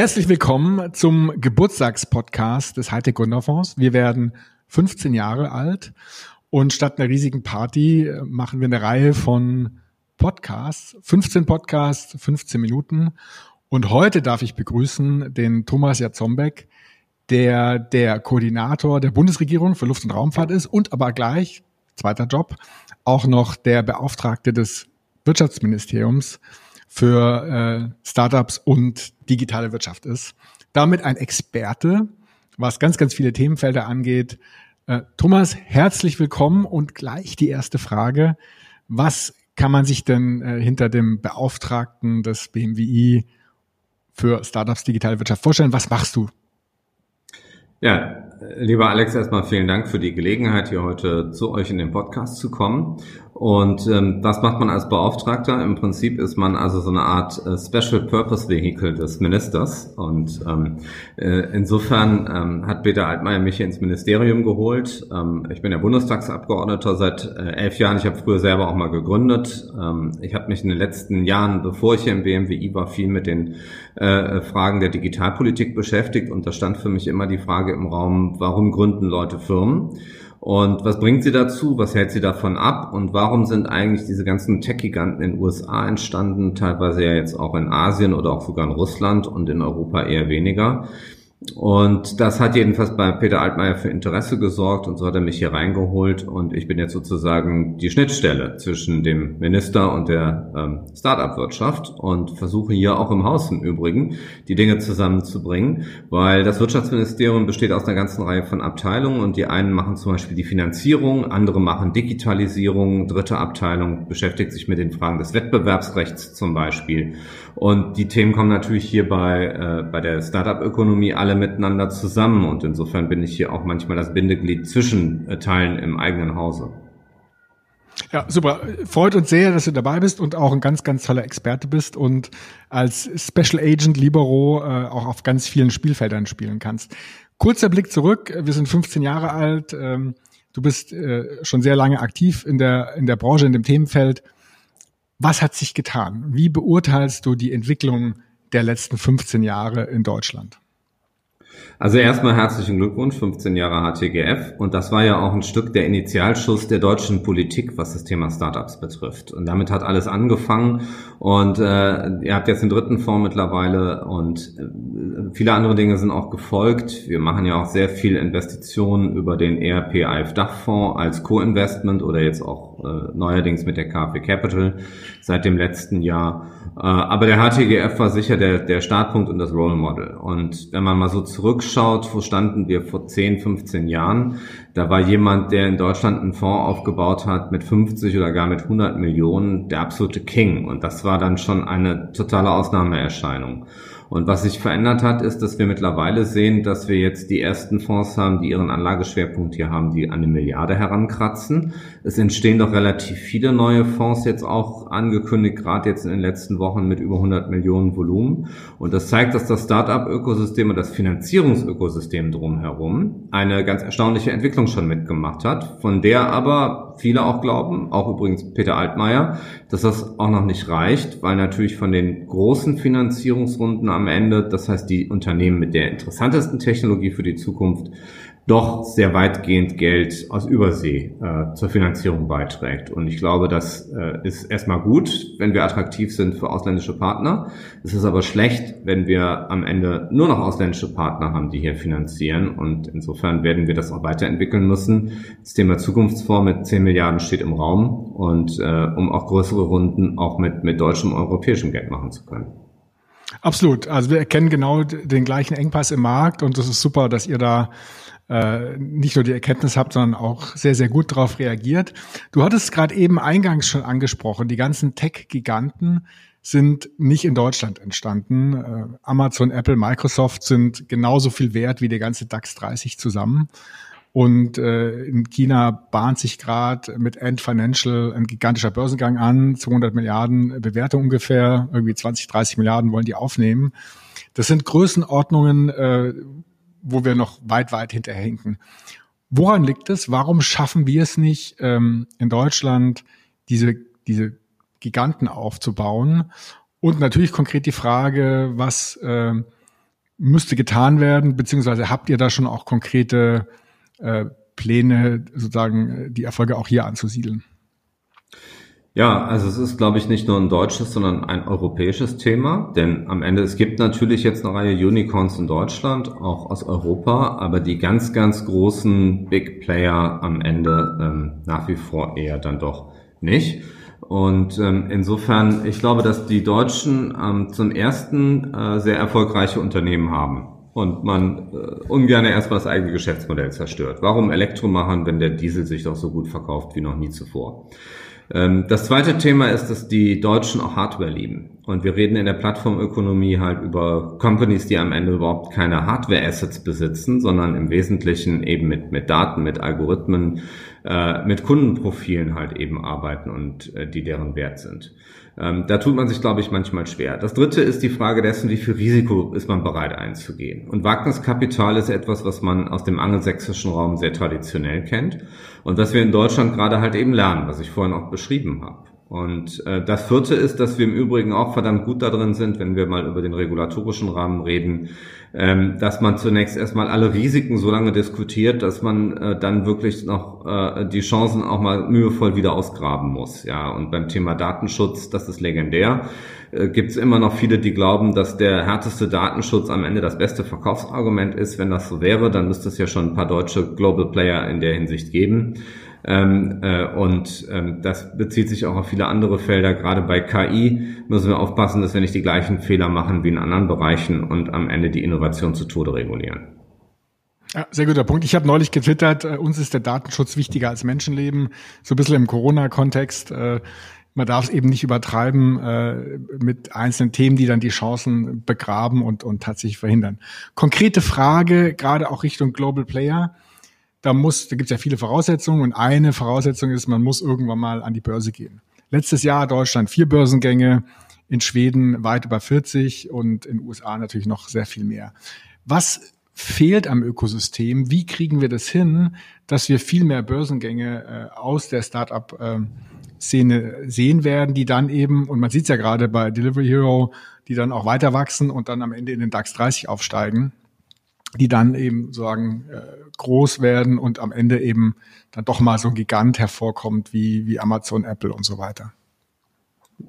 Herzlich willkommen zum Geburtstagspodcast des Hightech Gründerfonds. Wir werden 15 Jahre alt und statt einer riesigen Party äh, machen wir eine Reihe von Podcasts, 15 Podcasts, 15 Minuten. Und heute darf ich begrüßen den Thomas Jatzombeck, der der Koordinator der Bundesregierung für Luft- und Raumfahrt ist und aber gleich, zweiter Job, auch noch der Beauftragte des Wirtschaftsministeriums für äh, Startups und digitale Wirtschaft ist. Damit ein Experte, was ganz, ganz viele Themenfelder angeht. Äh, Thomas, herzlich willkommen und gleich die erste Frage. Was kann man sich denn äh, hinter dem Beauftragten des BMWI für Startups digitale Wirtschaft vorstellen? Was machst du? Ja, lieber Alex, erstmal vielen Dank für die Gelegenheit, hier heute zu euch in den Podcast zu kommen. Und ähm, was macht man als Beauftragter? Im Prinzip ist man also so eine Art äh, Special Purpose Vehicle des Ministers. Und ähm, äh, insofern ähm, hat Peter Altmaier mich hier ins Ministerium geholt. Ähm, ich bin ja Bundestagsabgeordneter seit äh, elf Jahren. Ich habe früher selber auch mal gegründet. Ähm, ich habe mich in den letzten Jahren, bevor ich hier im BMWI war, viel mit den äh, Fragen der Digitalpolitik beschäftigt. Und da stand für mich immer die Frage im Raum, warum gründen Leute Firmen? Und was bringt sie dazu? Was hält sie davon ab? Und warum sind eigentlich diese ganzen Tech-Giganten in den USA entstanden, teilweise ja jetzt auch in Asien oder auch sogar in Russland und in Europa eher weniger? Und das hat jedenfalls bei Peter Altmaier für Interesse gesorgt und so hat er mich hier reingeholt und ich bin jetzt sozusagen die Schnittstelle zwischen dem Minister und der ähm, Start-up-Wirtschaft und versuche hier auch im Haus im Übrigen die Dinge zusammenzubringen, weil das Wirtschaftsministerium besteht aus einer ganzen Reihe von Abteilungen und die einen machen zum Beispiel die Finanzierung, andere machen Digitalisierung, dritte Abteilung beschäftigt sich mit den Fragen des Wettbewerbsrechts zum Beispiel und die Themen kommen natürlich hier bei, äh, bei der Startup-Ökonomie alle miteinander zusammen. Und insofern bin ich hier auch manchmal das Bindeglied zwischen äh, Teilen im eigenen Hause. Ja, super. Freut uns sehr, dass du dabei bist und auch ein ganz, ganz toller Experte bist und als Special Agent Libero äh, auch auf ganz vielen Spielfeldern spielen kannst. Kurzer Blick zurück. Wir sind 15 Jahre alt. Ähm, du bist äh, schon sehr lange aktiv in der, in der Branche, in dem Themenfeld. Was hat sich getan? Wie beurteilst du die Entwicklung der letzten 15 Jahre in Deutschland? Also erstmal herzlichen Glückwunsch, 15 Jahre HTGF. Und das war ja auch ein Stück der Initialschuss der deutschen Politik, was das Thema Startups betrifft. Und damit hat alles angefangen. Und äh, ihr habt jetzt den dritten Fonds mittlerweile und äh, viele andere Dinge sind auch gefolgt. Wir machen ja auch sehr viel Investitionen über den ERP IF Dachfonds als Co-Investment oder jetzt auch äh, neuerdings mit der KfW Capital seit dem letzten Jahr. Äh, aber der HTGF war sicher der, der Startpunkt und das Role Model. Und wenn man mal so zurückschaut, wo standen wir vor 10, 15 Jahren, da war jemand, der in Deutschland einen Fonds aufgebaut hat mit 50 oder gar mit 100 Millionen, der absolute King. Und das war dann schon eine totale Ausnahmeerscheinung. Und was sich verändert hat, ist, dass wir mittlerweile sehen, dass wir jetzt die ersten Fonds haben, die ihren Anlageschwerpunkt hier haben, die an eine Milliarde herankratzen. Es entstehen doch relativ viele neue Fonds jetzt auch angekündigt, gerade jetzt in den letzten Wochen mit über 100 Millionen Volumen. Und das zeigt, dass das Start-up-Ökosystem und das Finanzierungsökosystem drumherum eine ganz erstaunliche Entwicklung schon mitgemacht hat, von der aber viele auch glauben, auch übrigens Peter Altmaier, dass das auch noch nicht reicht, weil natürlich von den großen Finanzierungsrunden am Ende, das heißt die Unternehmen mit der interessantesten Technologie für die Zukunft, doch sehr weitgehend Geld aus Übersee äh, zur Finanzierung beiträgt. Und ich glaube, das äh, ist erstmal gut, wenn wir attraktiv sind für ausländische Partner. Es ist aber schlecht, wenn wir am Ende nur noch ausländische Partner haben, die hier finanzieren. Und insofern werden wir das auch weiterentwickeln müssen. Das Thema Zukunftsfonds mit 10 Milliarden steht im Raum und äh, um auch größere Runden auch mit, mit deutschem europäischem Geld machen zu können. Absolut. Also wir erkennen genau den gleichen Engpass im Markt und das ist super, dass ihr da äh, nicht nur die Erkenntnis habt, sondern auch sehr, sehr gut darauf reagiert. Du hattest gerade eben eingangs schon angesprochen, die ganzen Tech-Giganten sind nicht in Deutschland entstanden. Äh, Amazon, Apple, Microsoft sind genauso viel wert wie der ganze DAX 30 zusammen. Und äh, in China bahnt sich gerade mit Ant Financial ein gigantischer Börsengang an, 200 Milliarden Bewertung ungefähr, irgendwie 20, 30 Milliarden wollen die aufnehmen. Das sind Größenordnungen, äh, wo wir noch weit, weit hinterherhinken. Woran liegt es? Warum schaffen wir es nicht, ähm, in Deutschland diese, diese Giganten aufzubauen? Und natürlich konkret die Frage, was, äh, müsste getan werden, beziehungsweise habt ihr da schon auch konkrete äh, Pläne, sozusagen die Erfolge auch hier anzusiedeln? Ja, also es ist, glaube ich, nicht nur ein deutsches, sondern ein europäisches Thema. Denn am Ende, es gibt natürlich jetzt eine Reihe Unicorns in Deutschland, auch aus Europa, aber die ganz, ganz großen Big Player am Ende ähm, nach wie vor eher dann doch nicht. Und ähm, insofern, ich glaube, dass die Deutschen ähm, zum ersten äh, sehr erfolgreiche Unternehmen haben und man äh, ungern erstmal das eigene Geschäftsmodell zerstört. Warum Elektro machen, wenn der Diesel sich doch so gut verkauft wie noch nie zuvor? Ähm, das zweite Thema ist, dass die Deutschen auch Hardware lieben. Und wir reden in der Plattformökonomie halt über Companies, die am Ende überhaupt keine Hardware-Assets besitzen, sondern im Wesentlichen eben mit, mit Daten, mit Algorithmen, äh, mit Kundenprofilen halt eben arbeiten und äh, die deren Wert sind. Ähm, da tut man sich, glaube ich, manchmal schwer. Das dritte ist die Frage dessen, wie viel Risiko ist man bereit einzugehen. Und Wagniskapital ist etwas, was man aus dem angelsächsischen Raum sehr traditionell kennt und was wir in Deutschland gerade halt eben lernen, was ich vorhin auch beschrieben habe. Und äh, das vierte ist, dass wir im Übrigen auch verdammt gut da drin sind, wenn wir mal über den regulatorischen Rahmen reden, ähm, dass man zunächst erstmal alle Risiken so lange diskutiert, dass man äh, dann wirklich noch äh, die Chancen auch mal mühevoll wieder ausgraben muss. Ja, und beim Thema Datenschutz, das ist legendär, äh, gibt es immer noch viele, die glauben, dass der härteste Datenschutz am Ende das beste Verkaufsargument ist. Wenn das so wäre, dann müsste es ja schon ein paar deutsche Global Player in der Hinsicht geben. Ähm, äh, und ähm, das bezieht sich auch auf viele andere Felder. Gerade bei KI müssen wir aufpassen, dass wir nicht die gleichen Fehler machen wie in anderen Bereichen und am Ende die Innovation zu Tode regulieren. Ja, sehr guter Punkt. Ich habe neulich getwittert, äh, uns ist der Datenschutz wichtiger als Menschenleben. So ein bisschen im Corona-Kontext. Äh, man darf es eben nicht übertreiben äh, mit einzelnen Themen, die dann die Chancen begraben und, und tatsächlich verhindern. Konkrete Frage, gerade auch Richtung Global Player da muss, da gibt es ja viele Voraussetzungen und eine Voraussetzung ist, man muss irgendwann mal an die Börse gehen. Letztes Jahr Deutschland vier Börsengänge, in Schweden weit über 40 und in den USA natürlich noch sehr viel mehr. Was fehlt am Ökosystem? Wie kriegen wir das hin, dass wir viel mehr Börsengänge äh, aus der Startup-Szene äh, sehen werden, die dann eben, und man sieht es ja gerade bei Delivery Hero, die dann auch weiter wachsen und dann am Ende in den DAX 30 aufsteigen, die dann eben sagen, äh, groß werden und am Ende eben dann doch mal so ein Gigant hervorkommt wie, wie Amazon, Apple und so weiter.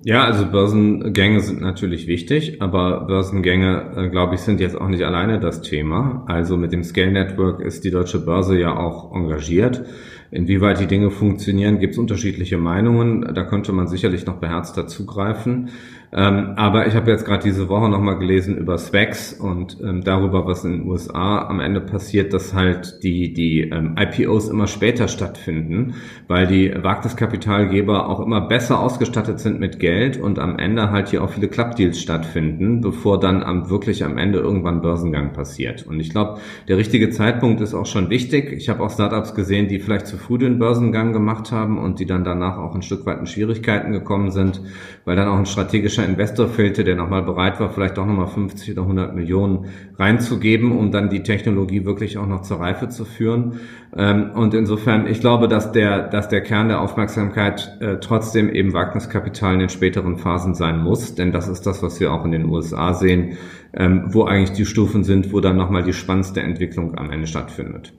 Ja, also Börsengänge sind natürlich wichtig, aber Börsengänge, äh, glaube ich, sind jetzt auch nicht alleine das Thema. Also mit dem Scale Network ist die deutsche Börse ja auch engagiert. Inwieweit die Dinge funktionieren, gibt es unterschiedliche Meinungen. Da könnte man sicherlich noch beherzter zugreifen. Ähm, aber ich habe jetzt gerade diese Woche nochmal gelesen über Specs und ähm, darüber, was in den USA am Ende passiert, dass halt die, die ähm, IPOs immer später stattfinden, weil die Wagniskapitalgeber auch immer besser ausgestattet sind mit Geld und am Ende halt hier auch viele Clubdeals stattfinden, bevor dann am, wirklich am Ende irgendwann Börsengang passiert. Und ich glaube, der richtige Zeitpunkt ist auch schon wichtig. Ich habe auch Startups gesehen, die vielleicht zu früh den Börsengang gemacht haben und die dann danach auch ein Stück weit in Schwierigkeiten gekommen sind, weil dann auch ein strategischer Investor fehlte, der nochmal bereit war, vielleicht auch nochmal 50 oder 100 Millionen reinzugeben, um dann die Technologie wirklich auch noch zur Reife zu führen. Ähm, und insofern, ich glaube, dass der, dass der Kern der Aufmerksamkeit äh, trotzdem eben Wagniskapital in den späteren Phasen sein muss, denn das ist das, was wir auch in den USA sehen, ähm, wo eigentlich die Stufen sind, wo dann nochmal die spannendste Entwicklung am Ende stattfindet.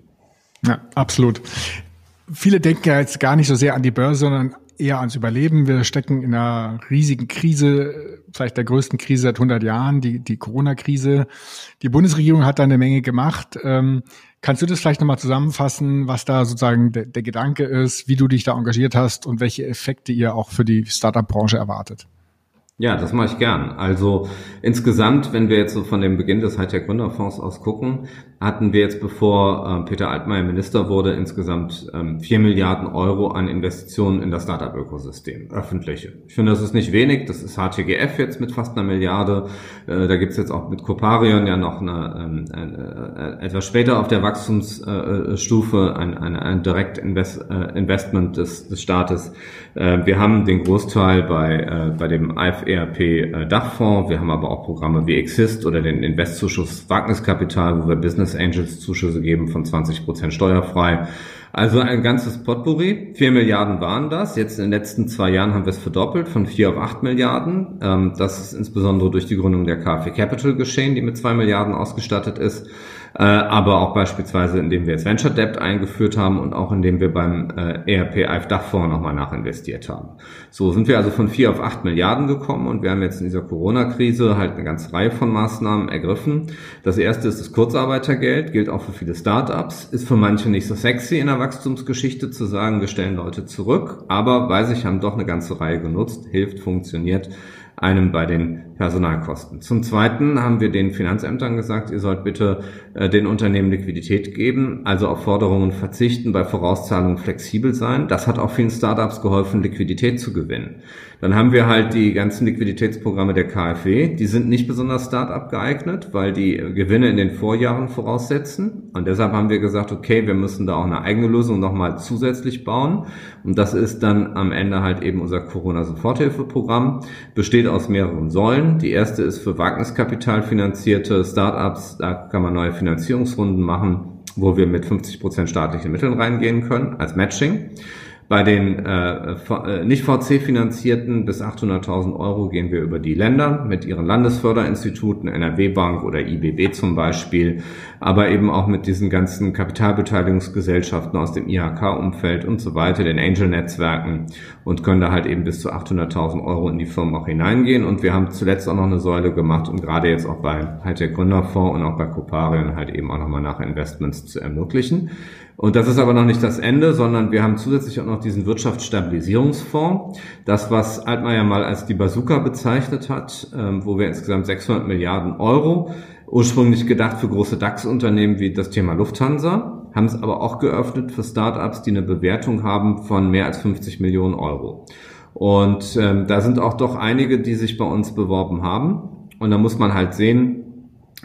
Ja, absolut. Viele denken ja jetzt gar nicht so sehr an die Börse, sondern eher ans Überleben. Wir stecken in einer riesigen Krise, vielleicht der größten Krise seit 100 Jahren, die, die Corona-Krise. Die Bundesregierung hat da eine Menge gemacht. Ähm, kannst du das vielleicht nochmal zusammenfassen, was da sozusagen der, der Gedanke ist, wie du dich da engagiert hast und welche Effekte ihr auch für die Startup-Branche erwartet? Ja, das mache ich gern. Also insgesamt, wenn wir jetzt so von dem Beginn des Hightech Gründerfonds aus gucken, hatten wir jetzt, bevor äh, Peter Altmaier Minister wurde, insgesamt ähm, 4 Milliarden Euro an Investitionen in das Startup-Ökosystem, öffentliche. Ich finde, das ist nicht wenig. Das ist HTGF jetzt mit fast einer Milliarde. Äh, da gibt's jetzt auch mit Coparion ja noch eine, ähm, eine, äh, etwas später auf der Wachstumsstufe ein, ein, ein Direktinvestment äh, des, des Staates. Äh, wir haben den Großteil bei, äh, bei dem IFE ERP Dachfonds. Wir haben aber auch Programme wie Exist oder den Investzuschuss Wagniskapital, wo wir Business Angels Zuschüsse geben von 20 Prozent steuerfrei. Also ein ganzes Potpourri. Vier Milliarden waren das. Jetzt in den letzten zwei Jahren haben wir es verdoppelt von vier auf acht Milliarden. Ähm, das ist insbesondere durch die Gründung der KfW Capital geschehen, die mit zwei Milliarden ausgestattet ist. Äh, aber auch beispielsweise, indem wir jetzt Venture Debt eingeführt haben und auch indem wir beim äh, ERP IF Dachfonds nochmal nachinvestiert haben. So sind wir also von vier auf acht Milliarden gekommen und wir haben jetzt in dieser Corona-Krise halt eine ganze Reihe von Maßnahmen ergriffen. Das erste ist das Kurzarbeitergeld, gilt auch für viele Startups, ist für manche nicht so sexy in der Wachstumsgeschichte zu sagen, wir stellen Leute zurück, aber weiß ich, haben doch eine ganze Reihe genutzt, hilft, funktioniert einem bei den Personalkosten. Zum Zweiten haben wir den Finanzämtern gesagt, ihr sollt bitte äh, den Unternehmen Liquidität geben, also auf Forderungen verzichten, bei Vorauszahlungen flexibel sein. Das hat auch vielen Startups geholfen, Liquidität zu gewinnen. Dann haben wir halt die ganzen Liquiditätsprogramme der KfW. Die sind nicht besonders Startup geeignet, weil die Gewinne in den Vorjahren voraussetzen. Und deshalb haben wir gesagt, okay, wir müssen da auch eine eigene Lösung nochmal zusätzlich bauen. Und das ist dann am Ende halt eben unser Corona-Soforthilfeprogramm. Besteht aus mehreren Säulen. Die erste ist für Wagniskapital finanzierte Startups. Da kann man neue Finanzierungsrunden machen, wo wir mit 50 Prozent staatlichen Mitteln reingehen können als Matching. Bei den äh, äh nicht VC-finanzierten bis 800.000 Euro gehen wir über die Länder mit ihren Landesförderinstituten, NRW-Bank oder IBB zum Beispiel, aber eben auch mit diesen ganzen Kapitalbeteiligungsgesellschaften aus dem IHK-Umfeld und so weiter, den Angel-Netzwerken und können da halt eben bis zu 800.000 Euro in die Firmen auch hineingehen. Und wir haben zuletzt auch noch eine Säule gemacht, um gerade jetzt auch bei halt der Gründerfonds und auch bei Coparion halt eben auch nochmal nach Investments zu ermöglichen. Und das ist aber noch nicht das Ende, sondern wir haben zusätzlich auch noch diesen Wirtschaftsstabilisierungsfonds. Das, was Altmaier mal als die Bazooka bezeichnet hat, ähm, wo wir insgesamt 600 Milliarden Euro, ursprünglich gedacht für große DAX-Unternehmen wie das Thema Lufthansa, haben es aber auch geöffnet für Startups, die eine Bewertung haben von mehr als 50 Millionen Euro. Und ähm, da sind auch doch einige, die sich bei uns beworben haben. Und da muss man halt sehen,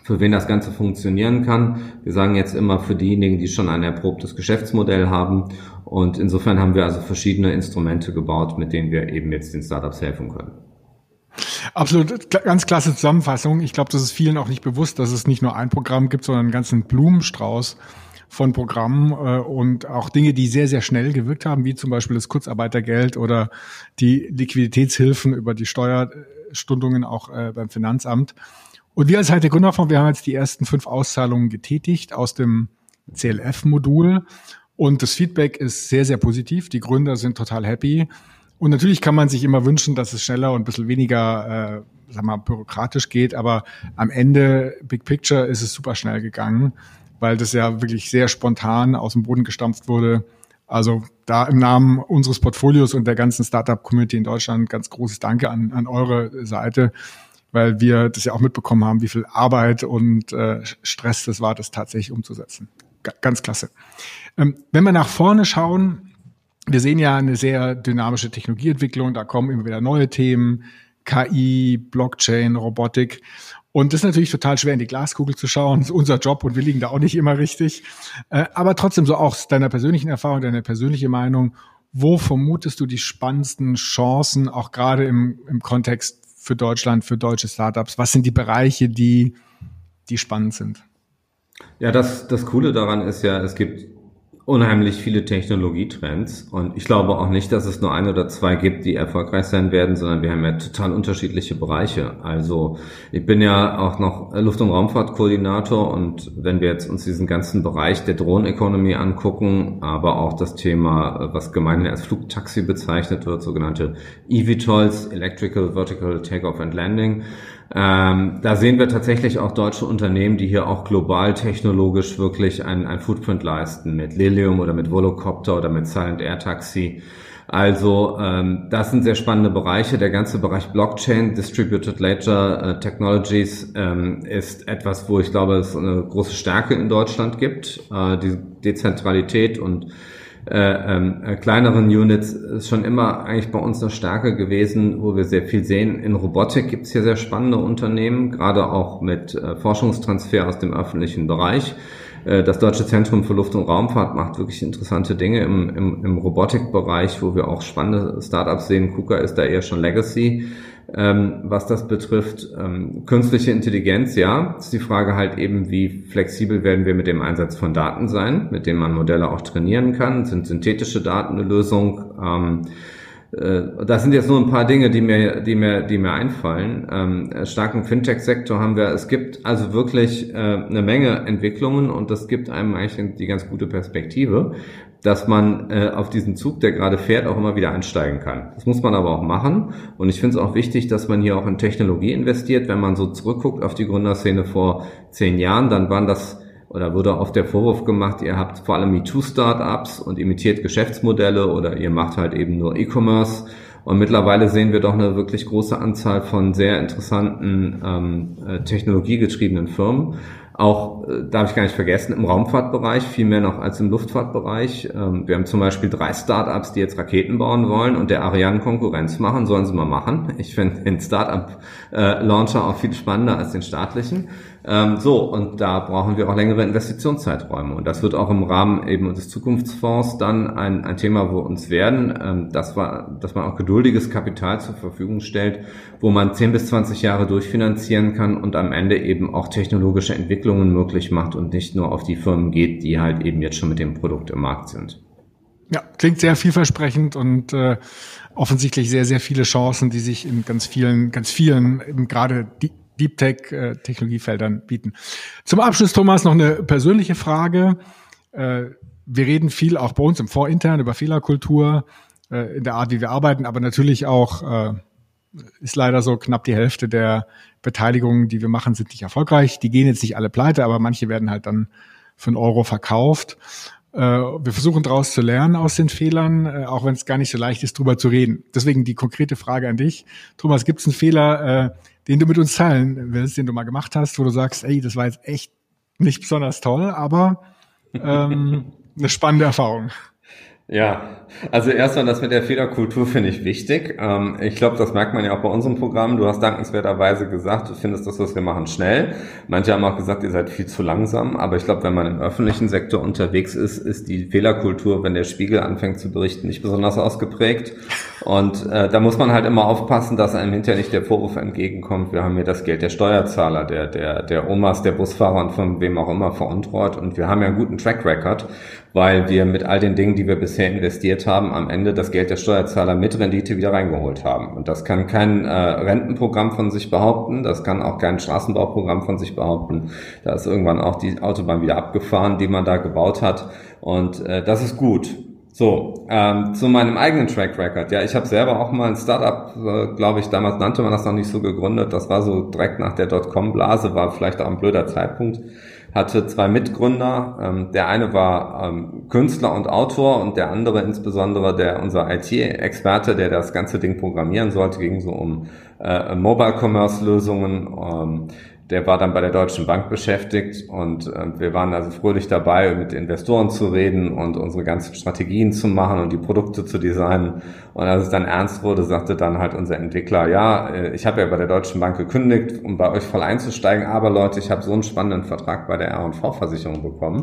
für wen das Ganze funktionieren kann. Wir sagen jetzt immer für diejenigen, die schon ein erprobtes Geschäftsmodell haben. Und insofern haben wir also verschiedene Instrumente gebaut, mit denen wir eben jetzt den Startups helfen können. Absolut, ganz klasse Zusammenfassung. Ich glaube, das ist vielen auch nicht bewusst, dass es nicht nur ein Programm gibt, sondern einen ganzen Blumenstrauß von Programmen äh, und auch Dinge, die sehr, sehr schnell gewirkt haben, wie zum Beispiel das Kurzarbeitergeld oder die Liquiditätshilfen über die Steuerstundungen auch äh, beim Finanzamt. Und wir als Heite Gründerfonds, wir haben jetzt die ersten fünf Auszahlungen getätigt aus dem CLF-Modul. Und das Feedback ist sehr, sehr positiv. Die Gründer sind total happy. Und natürlich kann man sich immer wünschen, dass es schneller und ein bisschen weniger, äh, sag mal, bürokratisch geht. Aber am Ende, Big Picture, ist es super schnell gegangen, weil das ja wirklich sehr spontan aus dem Boden gestampft wurde. Also da im Namen unseres Portfolios und der ganzen Startup-Community in Deutschland ganz großes Danke an, an eure Seite weil wir das ja auch mitbekommen haben, wie viel Arbeit und äh, Stress das war, das tatsächlich umzusetzen. G ganz klasse. Ähm, wenn wir nach vorne schauen, wir sehen ja eine sehr dynamische Technologieentwicklung, da kommen immer wieder neue Themen, KI, Blockchain, Robotik. Und das ist natürlich total schwer, in die Glaskugel zu schauen. Das ist unser Job und wir liegen da auch nicht immer richtig. Äh, aber trotzdem so auch deiner persönlichen Erfahrung, deine persönliche Meinung. Wo vermutest du die spannendsten Chancen, auch gerade im, im Kontext für Deutschland, für deutsche Startups? Was sind die Bereiche, die, die spannend sind? Ja, das, das Coole daran ist ja, es gibt unheimlich viele Technologietrends und ich glaube auch nicht, dass es nur ein oder zwei gibt, die erfolgreich sein werden, sondern wir haben ja total unterschiedliche Bereiche. Also ich bin ja auch noch Luft- und Raumfahrtkoordinator und wenn wir jetzt uns diesen ganzen Bereich der Drohneneconomy angucken, aber auch das Thema, was gemeinhin als Flugtaxi bezeichnet wird, sogenannte eVTOLs, Electrical Vertical Takeoff and Landing, ähm, da sehen wir tatsächlich auch deutsche Unternehmen, die hier auch global technologisch wirklich ein, ein Footprint leisten, mit Lilium oder mit Volocopter oder mit Silent Air Taxi. Also ähm, das sind sehr spannende Bereiche. Der ganze Bereich Blockchain, Distributed Ledger äh, Technologies ähm, ist etwas, wo ich glaube, es eine große Stärke in Deutschland gibt. Äh, die Dezentralität und äh, ähm, äh, kleineren Units ist schon immer eigentlich bei uns eine Stärke gewesen, wo wir sehr viel sehen. In Robotik gibt es hier sehr spannende Unternehmen, gerade auch mit äh, Forschungstransfer aus dem öffentlichen Bereich. Äh, das Deutsche Zentrum für Luft- und Raumfahrt macht wirklich interessante Dinge im, im, im Robotikbereich, wo wir auch spannende Startups sehen. KUKA ist da eher schon Legacy. Ähm, was das betrifft. Ähm, künstliche Intelligenz, ja, ist die Frage halt eben, wie flexibel werden wir mit dem Einsatz von Daten sein, mit denen man Modelle auch trainieren kann. Sind synthetische Daten eine Lösung? Ähm, äh, das sind jetzt nur ein paar Dinge, die mir, die mir, die mir einfallen. Ähm, starken Fintech-Sektor haben wir. Es gibt also wirklich äh, eine Menge Entwicklungen und das gibt einem eigentlich die ganz gute Perspektive, dass man äh, auf diesen Zug, der gerade fährt, auch immer wieder einsteigen kann. Das muss man aber auch machen. Und ich finde es auch wichtig, dass man hier auch in Technologie investiert. Wenn man so zurückguckt auf die Gründerszene vor zehn Jahren, dann waren das oder wurde oft der Vorwurf gemacht, ihr habt vor allem MeToo-Startups und imitiert Geschäftsmodelle oder ihr macht halt eben nur E-Commerce. Und mittlerweile sehen wir doch eine wirklich große Anzahl von sehr interessanten ähm, äh, technologiegetriebenen Firmen. Auch, äh, darf ich gar nicht vergessen, im Raumfahrtbereich, viel mehr noch als im Luftfahrtbereich. Ähm, wir haben zum Beispiel drei Startups, die jetzt Raketen bauen wollen und der Ariane Konkurrenz machen, sollen sie mal machen. Ich finde den Startup-Launcher äh, auch viel spannender als den staatlichen. Ähm, so, und da brauchen wir auch längere Investitionszeiträume. Und das wird auch im Rahmen eben des Zukunftsfonds dann ein, ein Thema, wo uns werden, ähm, das war, dass man auch geduldiges Kapital zur Verfügung stellt, wo man 10 bis 20 Jahre durchfinanzieren kann und am Ende eben auch technologische Entwicklungen möglich macht und nicht nur auf die Firmen geht, die halt eben jetzt schon mit dem Produkt im Markt sind. Ja, klingt sehr vielversprechend und äh, offensichtlich sehr, sehr viele Chancen, die sich in ganz vielen, ganz vielen, eben gerade die Deep Tech äh, Technologiefeldern bieten. Zum Abschluss, Thomas, noch eine persönliche Frage. Äh, wir reden viel auch bei uns im Vorintern über Fehlerkultur, äh, in der Art, wie wir arbeiten, aber natürlich auch äh, ist leider so knapp die Hälfte der Beteiligungen, die wir machen, sind nicht erfolgreich. Die gehen jetzt nicht alle pleite, aber manche werden halt dann für einen Euro verkauft. Äh, wir versuchen daraus zu lernen aus den Fehlern, äh, auch wenn es gar nicht so leicht ist, drüber zu reden. Deswegen die konkrete Frage an dich. Thomas, gibt es einen Fehler, äh, den du mit uns teilen willst, den du mal gemacht hast, wo du sagst, ey, das war jetzt echt nicht besonders toll, aber ähm, eine spannende Erfahrung. Ja, also erstmal das mit der Fehlerkultur finde ich wichtig. Ähm, ich glaube, das merkt man ja auch bei unserem Programm. Du hast dankenswerterweise gesagt, du findest das, was wir machen, schnell. Manche haben auch gesagt, ihr seid viel zu langsam. Aber ich glaube, wenn man im öffentlichen Sektor unterwegs ist, ist die Fehlerkultur, wenn der Spiegel anfängt zu berichten, nicht besonders ausgeprägt. Und äh, da muss man halt immer aufpassen, dass einem hinterher nicht der Vorwurf entgegenkommt. Wir haben hier das Geld der Steuerzahler, der, der, der Omas, der Busfahrer und von wem auch immer veruntreut. Und wir haben ja einen guten Track Record weil wir mit all den Dingen, die wir bisher investiert haben, am Ende das Geld der Steuerzahler mit Rendite wieder reingeholt haben. Und das kann kein äh, Rentenprogramm von sich behaupten, das kann auch kein Straßenbauprogramm von sich behaupten. Da ist irgendwann auch die Autobahn wieder abgefahren, die man da gebaut hat. Und äh, das ist gut. So, ähm, zu meinem eigenen Track Record. Ja, ich habe selber auch mal ein Startup, äh, glaube ich, damals nannte man das noch nicht so gegründet. Das war so direkt nach der Dotcom-Blase, war vielleicht auch ein blöder Zeitpunkt hatte zwei Mitgründer. Ähm, der eine war ähm, Künstler und Autor und der andere insbesondere der unser IT-Experte, der das ganze Ding programmieren sollte, ging so um äh, Mobile Commerce Lösungen. Ähm, der war dann bei der Deutschen Bank beschäftigt und äh, wir waren also fröhlich dabei, mit Investoren zu reden und unsere ganzen Strategien zu machen und die Produkte zu designen. Und als es dann ernst wurde, sagte dann halt unser Entwickler, ja, äh, ich habe ja bei der Deutschen Bank gekündigt, um bei euch voll einzusteigen, aber Leute, ich habe so einen spannenden Vertrag bei der R&V-Versicherung bekommen,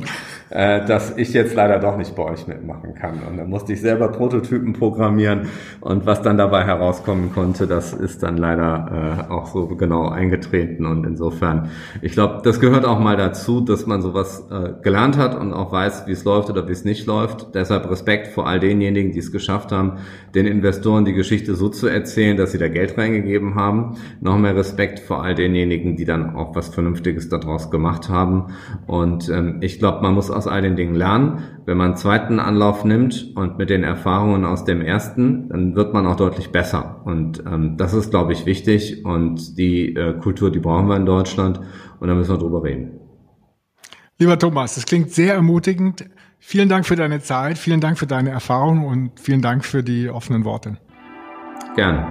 äh, dass ich jetzt leider doch nicht bei euch mitmachen kann. Und dann musste ich selber Prototypen programmieren und was dann dabei herauskommen konnte, das ist dann leider äh, auch so genau eingetreten und insofern ich glaube, das gehört auch mal dazu, dass man sowas gelernt hat und auch weiß, wie es läuft oder wie es nicht läuft. Deshalb Respekt vor all denjenigen, die es geschafft haben, den Investoren die Geschichte so zu erzählen, dass sie da Geld reingegeben haben. Noch mehr Respekt vor all denjenigen, die dann auch was Vernünftiges daraus gemacht haben. Und ähm, ich glaube, man muss aus all den Dingen lernen. Wenn man einen zweiten Anlauf nimmt und mit den Erfahrungen aus dem ersten, dann wird man auch deutlich besser. Und ähm, das ist, glaube ich, wichtig. Und die äh, Kultur, die brauchen wir in. Deutschland und da müssen wir drüber reden. Lieber Thomas, das klingt sehr ermutigend. Vielen Dank für deine Zeit, vielen Dank für deine Erfahrung und vielen Dank für die offenen Worte. Gerne.